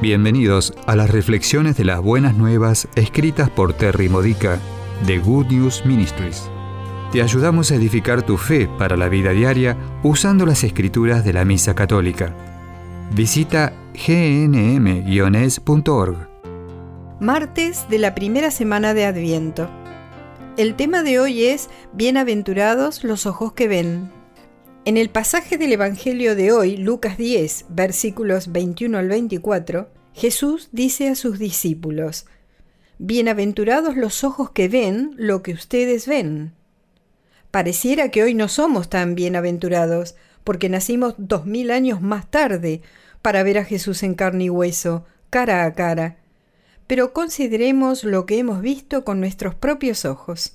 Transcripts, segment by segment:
Bienvenidos a las reflexiones de las buenas nuevas escritas por Terry Modica de Good News Ministries. Te ayudamos a edificar tu fe para la vida diaria usando las escrituras de la Misa Católica. Visita gnm-es.org. Martes de la primera semana de Adviento. El tema de hoy es Bienaventurados los ojos que ven. En el pasaje del Evangelio de hoy, Lucas 10, versículos 21 al 24, Jesús dice a sus discípulos, Bienaventurados los ojos que ven lo que ustedes ven. Pareciera que hoy no somos tan bienaventurados, porque nacimos dos mil años más tarde para ver a Jesús en carne y hueso, cara a cara. Pero consideremos lo que hemos visto con nuestros propios ojos.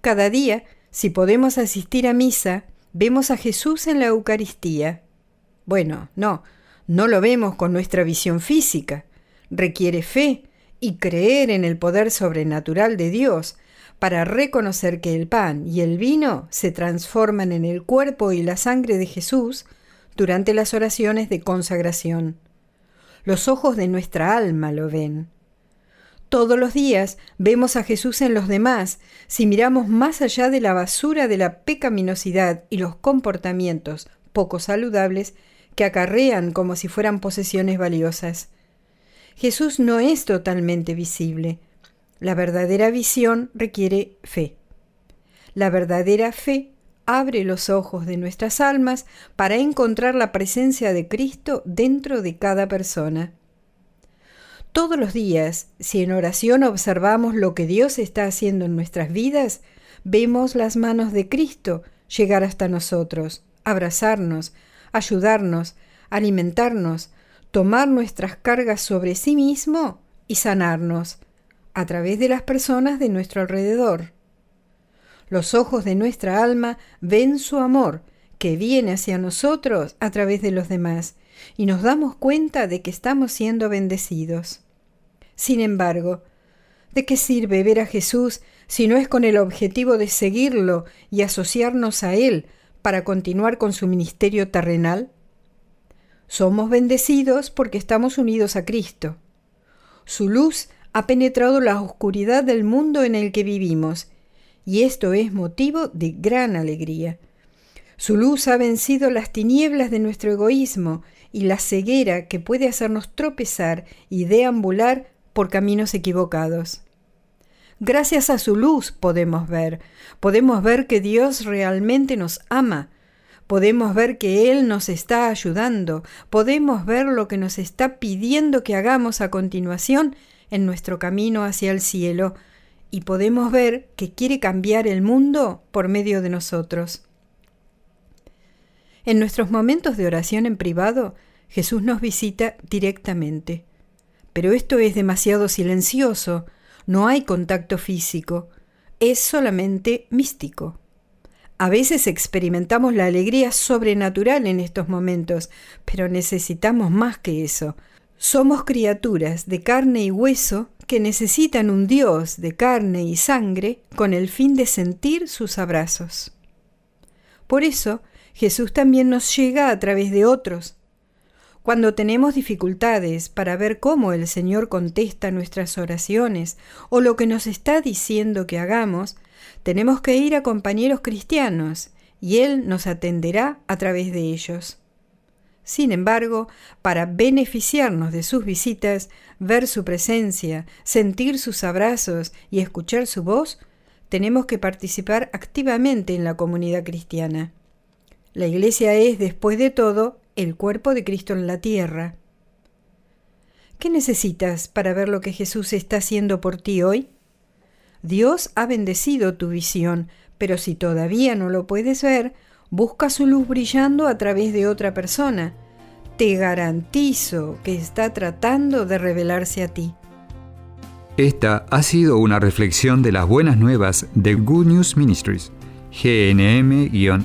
Cada día, si podemos asistir a misa, vemos a Jesús en la Eucaristía. Bueno, no, no lo vemos con nuestra visión física. Requiere fe y creer en el poder sobrenatural de Dios para reconocer que el pan y el vino se transforman en el cuerpo y la sangre de Jesús durante las oraciones de consagración. Los ojos de nuestra alma lo ven. Todos los días vemos a Jesús en los demás si miramos más allá de la basura de la pecaminosidad y los comportamientos poco saludables que acarrean como si fueran posesiones valiosas. Jesús no es totalmente visible. La verdadera visión requiere fe. La verdadera fe abre los ojos de nuestras almas para encontrar la presencia de Cristo dentro de cada persona. Todos los días, si en oración observamos lo que Dios está haciendo en nuestras vidas, vemos las manos de Cristo llegar hasta nosotros, abrazarnos, ayudarnos, alimentarnos, tomar nuestras cargas sobre sí mismo y sanarnos a través de las personas de nuestro alrededor. Los ojos de nuestra alma ven su amor, que viene hacia nosotros a través de los demás, y nos damos cuenta de que estamos siendo bendecidos. Sin embargo, ¿de qué sirve ver a Jesús si no es con el objetivo de seguirlo y asociarnos a Él para continuar con su ministerio terrenal? Somos bendecidos porque estamos unidos a Cristo. Su luz ha penetrado la oscuridad del mundo en el que vivimos, y esto es motivo de gran alegría. Su luz ha vencido las tinieblas de nuestro egoísmo y la ceguera que puede hacernos tropezar y deambular por caminos equivocados. Gracias a su luz podemos ver, podemos ver que Dios realmente nos ama, podemos ver que Él nos está ayudando, podemos ver lo que nos está pidiendo que hagamos a continuación en nuestro camino hacia el cielo, y podemos ver que quiere cambiar el mundo por medio de nosotros. En nuestros momentos de oración en privado, Jesús nos visita directamente. Pero esto es demasiado silencioso, no hay contacto físico, es solamente místico. A veces experimentamos la alegría sobrenatural en estos momentos, pero necesitamos más que eso. Somos criaturas de carne y hueso que necesitan un Dios de carne y sangre con el fin de sentir sus abrazos. Por eso, Jesús también nos llega a través de otros, cuando tenemos dificultades para ver cómo el Señor contesta nuestras oraciones o lo que nos está diciendo que hagamos, tenemos que ir a compañeros cristianos y Él nos atenderá a través de ellos. Sin embargo, para beneficiarnos de sus visitas, ver su presencia, sentir sus abrazos y escuchar su voz, tenemos que participar activamente en la comunidad cristiana. La Iglesia es, después de todo, el cuerpo de Cristo en la tierra. ¿Qué necesitas para ver lo que Jesús está haciendo por ti hoy? Dios ha bendecido tu visión, pero si todavía no lo puedes ver, busca su luz brillando a través de otra persona. Te garantizo que está tratando de revelarse a ti. Esta ha sido una reflexión de las buenas nuevas de Good News Ministries, gnm-es.org.